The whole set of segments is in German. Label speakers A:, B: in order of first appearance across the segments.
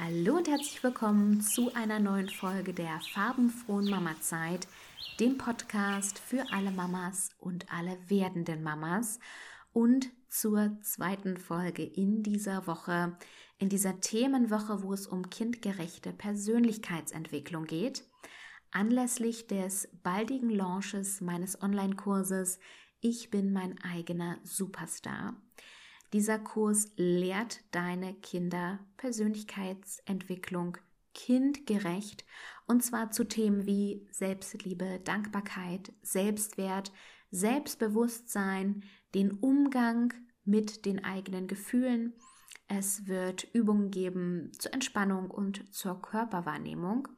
A: Hallo und herzlich willkommen zu einer neuen Folge der farbenfrohen Mama-Zeit, dem Podcast für alle Mamas und alle werdenden Mamas und zur zweiten Folge in dieser Woche, in dieser Themenwoche, wo es um kindgerechte Persönlichkeitsentwicklung geht, anlässlich des baldigen Launches meines Online-Kurses Ich bin mein eigener Superstar. Dieser Kurs lehrt deine Kinder Persönlichkeitsentwicklung kindgerecht und zwar zu Themen wie Selbstliebe, Dankbarkeit, Selbstwert, Selbstbewusstsein, den Umgang mit den eigenen Gefühlen. Es wird Übungen geben zur Entspannung und zur Körperwahrnehmung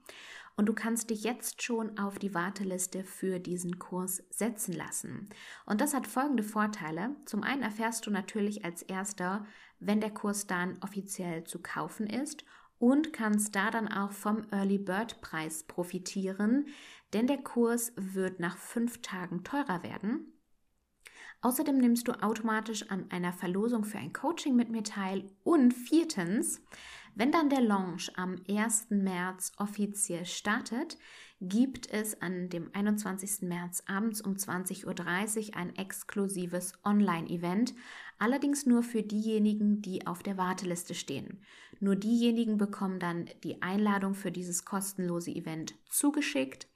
A: und du kannst dich jetzt schon auf die Warteliste für diesen Kurs setzen lassen. Und das hat folgende Vorteile. Zum einen erfährst du natürlich als erster, wenn der Kurs dann offiziell zu kaufen ist und kannst da dann auch vom Early Bird Preis profitieren, denn der Kurs wird nach fünf Tagen teurer werden. Außerdem nimmst du automatisch an einer Verlosung für ein Coaching mit mir teil. Und viertens, wenn dann der Launch am 1. März offiziell startet, gibt es an dem 21. März abends um 20.30 Uhr ein exklusives Online-Event, allerdings nur für diejenigen, die auf der Warteliste stehen. Nur diejenigen bekommen dann die Einladung für dieses kostenlose Event zugeschickt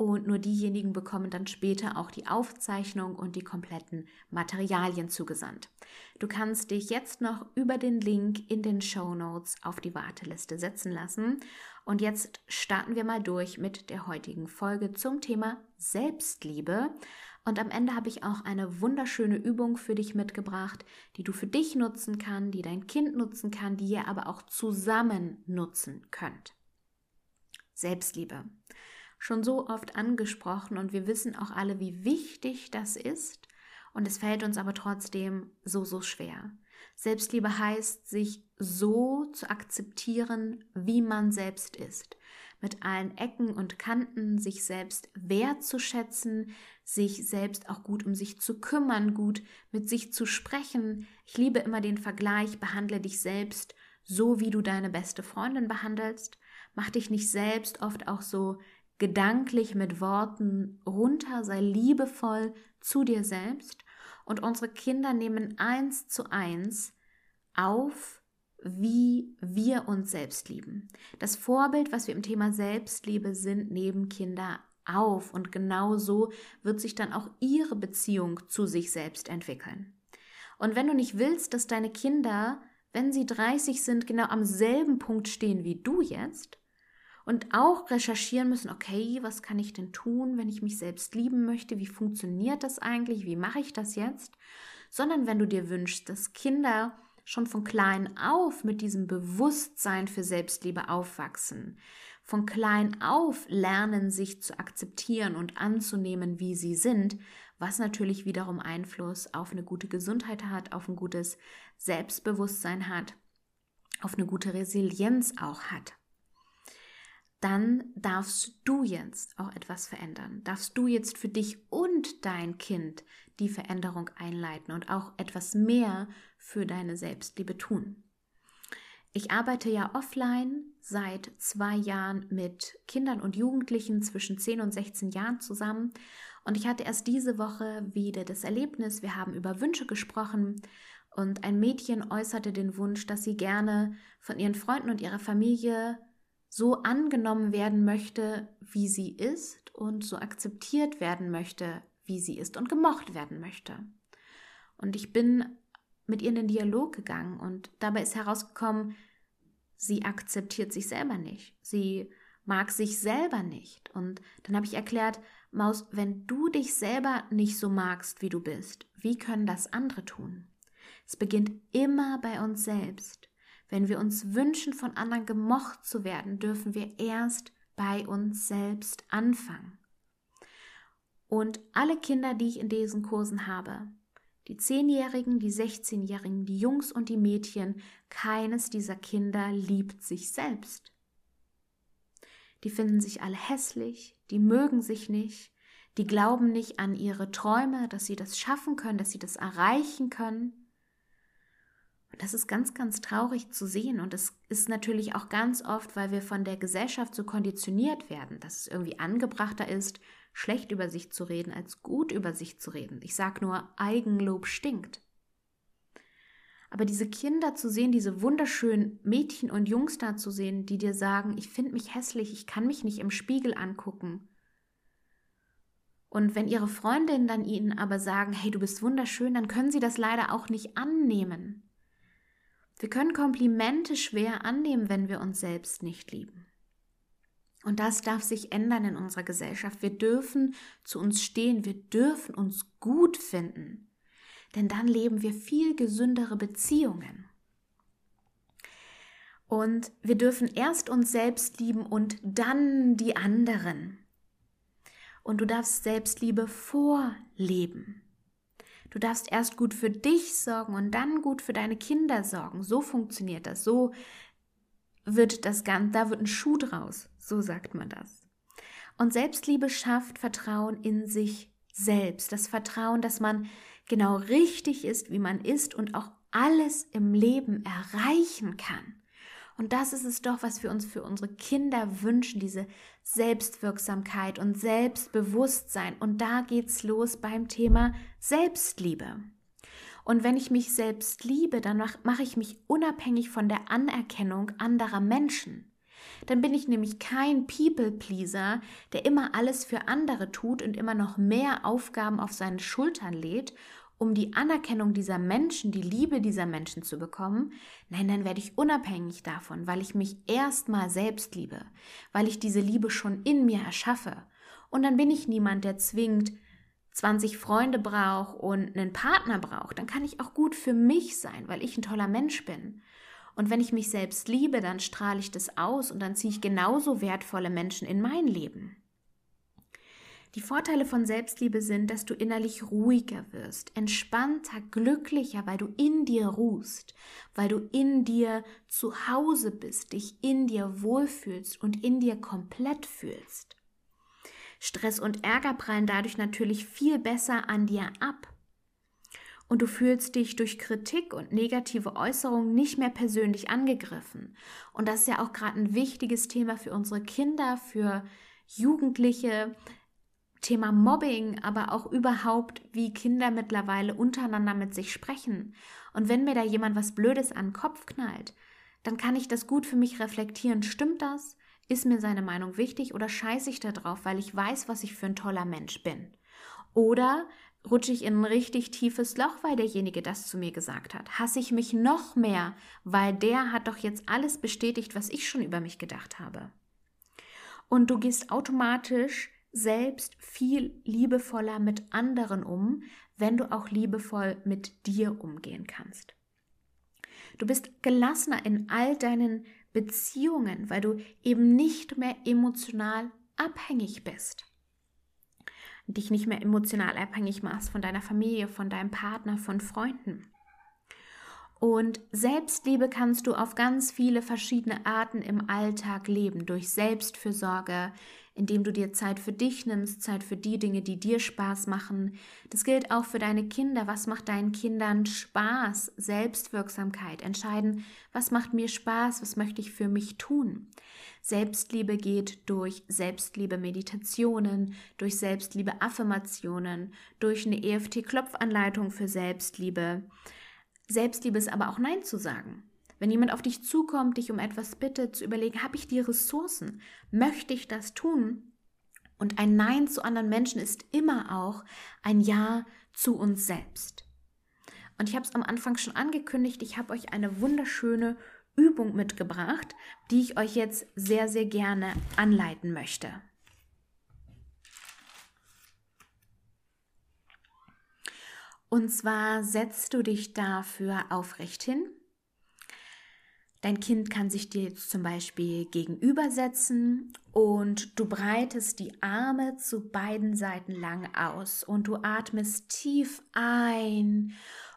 A: und nur diejenigen bekommen dann später auch die Aufzeichnung und die kompletten Materialien zugesandt. Du kannst dich jetzt noch über den Link in den Show Notes auf die Warteliste setzen lassen. Und jetzt starten wir mal durch mit der heutigen Folge zum Thema Selbstliebe. Und am Ende habe ich auch eine wunderschöne Übung für dich mitgebracht, die du für dich nutzen kannst, die dein Kind nutzen kann, die ihr aber auch zusammen nutzen könnt. Selbstliebe schon so oft angesprochen und wir wissen auch alle, wie wichtig das ist. Und es fällt uns aber trotzdem so, so schwer. Selbstliebe heißt, sich so zu akzeptieren, wie man selbst ist. Mit allen Ecken und Kanten sich selbst wertzuschätzen, sich selbst auch gut um sich zu kümmern, gut mit sich zu sprechen. Ich liebe immer den Vergleich, behandle dich selbst so, wie du deine beste Freundin behandelst. Mach dich nicht selbst oft auch so gedanklich mit Worten runter, sei liebevoll zu dir selbst und unsere Kinder nehmen eins zu eins auf, wie wir uns selbst lieben. Das Vorbild, was wir im Thema Selbstliebe sind, nehmen Kinder auf und genau so wird sich dann auch ihre Beziehung zu sich selbst entwickeln. Und wenn du nicht willst, dass deine Kinder, wenn sie 30 sind, genau am selben Punkt stehen wie du jetzt, und auch recherchieren müssen, okay, was kann ich denn tun, wenn ich mich selbst lieben möchte? Wie funktioniert das eigentlich? Wie mache ich das jetzt? Sondern wenn du dir wünschst, dass Kinder schon von klein auf mit diesem Bewusstsein für Selbstliebe aufwachsen, von klein auf lernen, sich zu akzeptieren und anzunehmen, wie sie sind, was natürlich wiederum Einfluss auf eine gute Gesundheit hat, auf ein gutes Selbstbewusstsein hat, auf eine gute Resilienz auch hat dann darfst du jetzt auch etwas verändern. Darfst du jetzt für dich und dein Kind die Veränderung einleiten und auch etwas mehr für deine Selbstliebe tun. Ich arbeite ja offline seit zwei Jahren mit Kindern und Jugendlichen zwischen 10 und 16 Jahren zusammen. Und ich hatte erst diese Woche wieder das Erlebnis, wir haben über Wünsche gesprochen und ein Mädchen äußerte den Wunsch, dass sie gerne von ihren Freunden und ihrer Familie so angenommen werden möchte, wie sie ist und so akzeptiert werden möchte, wie sie ist und gemocht werden möchte. Und ich bin mit ihr in den Dialog gegangen und dabei ist herausgekommen, sie akzeptiert sich selber nicht. Sie mag sich selber nicht. Und dann habe ich erklärt, Maus, wenn du dich selber nicht so magst, wie du bist, wie können das andere tun? Es beginnt immer bei uns selbst. Wenn wir uns wünschen, von anderen gemocht zu werden, dürfen wir erst bei uns selbst anfangen. Und alle Kinder, die ich in diesen Kursen habe, die Zehnjährigen, die Sechzehnjährigen, die Jungs und die Mädchen, keines dieser Kinder liebt sich selbst. Die finden sich alle hässlich, die mögen sich nicht, die glauben nicht an ihre Träume, dass sie das schaffen können, dass sie das erreichen können. Und das ist ganz, ganz traurig zu sehen. Und es ist natürlich auch ganz oft, weil wir von der Gesellschaft so konditioniert werden, dass es irgendwie angebrachter ist, schlecht über sich zu reden, als gut über sich zu reden. Ich sage nur, Eigenlob stinkt. Aber diese Kinder zu sehen, diese wunderschönen Mädchen und Jungs da zu sehen, die dir sagen, ich finde mich hässlich, ich kann mich nicht im Spiegel angucken. Und wenn ihre Freundinnen dann ihnen aber sagen, hey, du bist wunderschön, dann können sie das leider auch nicht annehmen. Wir können Komplimente schwer annehmen, wenn wir uns selbst nicht lieben. Und das darf sich ändern in unserer Gesellschaft. Wir dürfen zu uns stehen, wir dürfen uns gut finden denn dann leben wir viel gesündere Beziehungen. Und wir dürfen erst uns selbst lieben und dann die anderen. Und du darfst Selbstliebe vorleben. Du darfst erst gut für dich sorgen und dann gut für deine Kinder sorgen. So funktioniert das. So wird das Ganze, da wird ein Schuh draus. So sagt man das. Und Selbstliebe schafft Vertrauen in sich selbst. Das Vertrauen, dass man genau richtig ist, wie man ist und auch alles im Leben erreichen kann. Und das ist es doch, was wir uns für unsere Kinder wünschen, diese Selbstwirksamkeit und Selbstbewusstsein. Und da geht's los beim Thema Selbstliebe. Und wenn ich mich selbst liebe, dann mache ich mich unabhängig von der Anerkennung anderer Menschen. Dann bin ich nämlich kein People-Pleaser, der immer alles für andere tut und immer noch mehr Aufgaben auf seine Schultern lädt um die Anerkennung dieser Menschen, die Liebe dieser Menschen zu bekommen, nein, dann werde ich unabhängig davon, weil ich mich erstmal selbst liebe, weil ich diese Liebe schon in mir erschaffe. Und dann bin ich niemand, der zwingend 20 Freunde braucht und einen Partner braucht. Dann kann ich auch gut für mich sein, weil ich ein toller Mensch bin. Und wenn ich mich selbst liebe, dann strahle ich das aus und dann ziehe ich genauso wertvolle Menschen in mein Leben. Die Vorteile von Selbstliebe sind, dass du innerlich ruhiger wirst, entspannter, glücklicher, weil du in dir ruhst, weil du in dir zu Hause bist, dich in dir wohlfühlst und in dir komplett fühlst. Stress und Ärger prallen dadurch natürlich viel besser an dir ab. Und du fühlst dich durch Kritik und negative Äußerungen nicht mehr persönlich angegriffen. Und das ist ja auch gerade ein wichtiges Thema für unsere Kinder, für Jugendliche, Thema Mobbing, aber auch überhaupt, wie Kinder mittlerweile untereinander mit sich sprechen. Und wenn mir da jemand was Blödes an den Kopf knallt, dann kann ich das gut für mich reflektieren. Stimmt das? Ist mir seine Meinung wichtig oder scheiße ich da drauf, weil ich weiß, was ich für ein toller Mensch bin? Oder rutsche ich in ein richtig tiefes Loch, weil derjenige das zu mir gesagt hat? Hasse ich mich noch mehr, weil der hat doch jetzt alles bestätigt, was ich schon über mich gedacht habe? Und du gehst automatisch selbst viel liebevoller mit anderen um, wenn du auch liebevoll mit dir umgehen kannst. Du bist gelassener in all deinen Beziehungen, weil du eben nicht mehr emotional abhängig bist. Dich nicht mehr emotional abhängig machst von deiner Familie, von deinem Partner, von Freunden. Und Selbstliebe kannst du auf ganz viele verschiedene Arten im Alltag leben, durch Selbstfürsorge, indem du dir Zeit für dich nimmst, Zeit für die Dinge, die dir Spaß machen. Das gilt auch für deine Kinder. Was macht deinen Kindern Spaß? Selbstwirksamkeit. Entscheiden, was macht mir Spaß? Was möchte ich für mich tun? Selbstliebe geht durch Selbstliebe-Meditationen, durch Selbstliebe-Affirmationen, durch eine EFT-Klopfanleitung für Selbstliebe. Selbstliebe ist aber auch Nein zu sagen. Wenn jemand auf dich zukommt, dich um etwas bittet, zu überlegen, habe ich die Ressourcen? Möchte ich das tun? Und ein Nein zu anderen Menschen ist immer auch ein Ja zu uns selbst. Und ich habe es am Anfang schon angekündigt, ich habe euch eine wunderschöne Übung mitgebracht, die ich euch jetzt sehr, sehr gerne anleiten möchte. Und zwar setzt du dich dafür aufrecht hin Dein Kind kann sich dir jetzt zum Beispiel gegenübersetzen und du breitest die Arme zu beiden Seiten lang aus und du atmest tief ein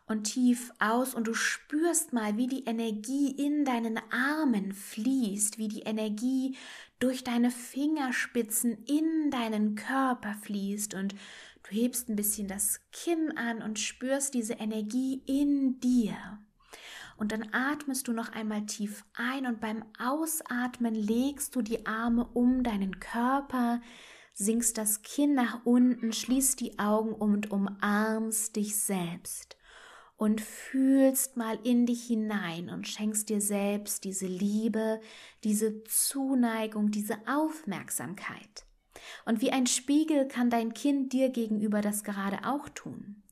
A: und tief aus und du spürst mal, wie die Energie in deinen Armen fließt, wie die Energie durch deine Fingerspitzen in deinen Körper fließt und du hebst ein bisschen das Kinn an und spürst diese Energie in dir. Und dann atmest du noch einmal tief ein und beim Ausatmen legst du die Arme um deinen Körper, sinkst das Kinn nach unten, schließt die Augen und umarmst dich selbst und fühlst mal in dich hinein und schenkst dir selbst diese Liebe, diese Zuneigung, diese Aufmerksamkeit. Und wie ein Spiegel kann dein Kind dir gegenüber das gerade auch tun.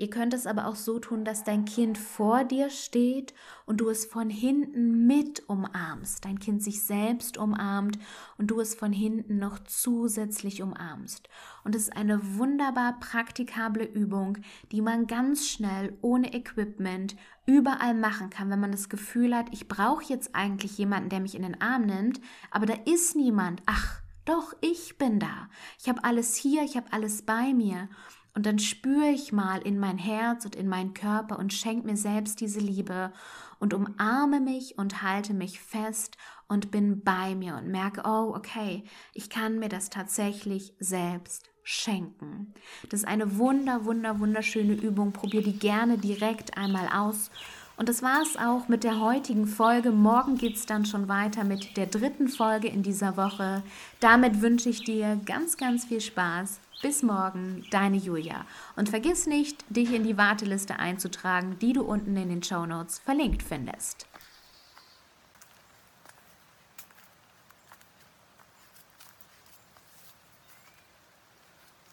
A: Ihr könnt es aber auch so tun, dass dein Kind vor dir steht und du es von hinten mit umarmst, dein Kind sich selbst umarmt und du es von hinten noch zusätzlich umarmst. Und es ist eine wunderbar praktikable Übung, die man ganz schnell ohne Equipment überall machen kann, wenn man das Gefühl hat, ich brauche jetzt eigentlich jemanden, der mich in den Arm nimmt, aber da ist niemand. Ach, doch, ich bin da. Ich habe alles hier, ich habe alles bei mir. Und dann spüre ich mal in mein Herz und in meinen Körper und schenke mir selbst diese Liebe und umarme mich und halte mich fest und bin bei mir und merke, oh, okay, ich kann mir das tatsächlich selbst schenken. Das ist eine wunder, wunder, wunderschöne Übung. Probier die gerne direkt einmal aus. Und das war es auch mit der heutigen Folge. Morgen geht es dann schon weiter mit der dritten Folge in dieser Woche. Damit wünsche ich dir ganz, ganz viel Spaß bis morgen, deine Julia. Und vergiss nicht, dich in die Warteliste einzutragen, die du unten in den Show Notes verlinkt findest.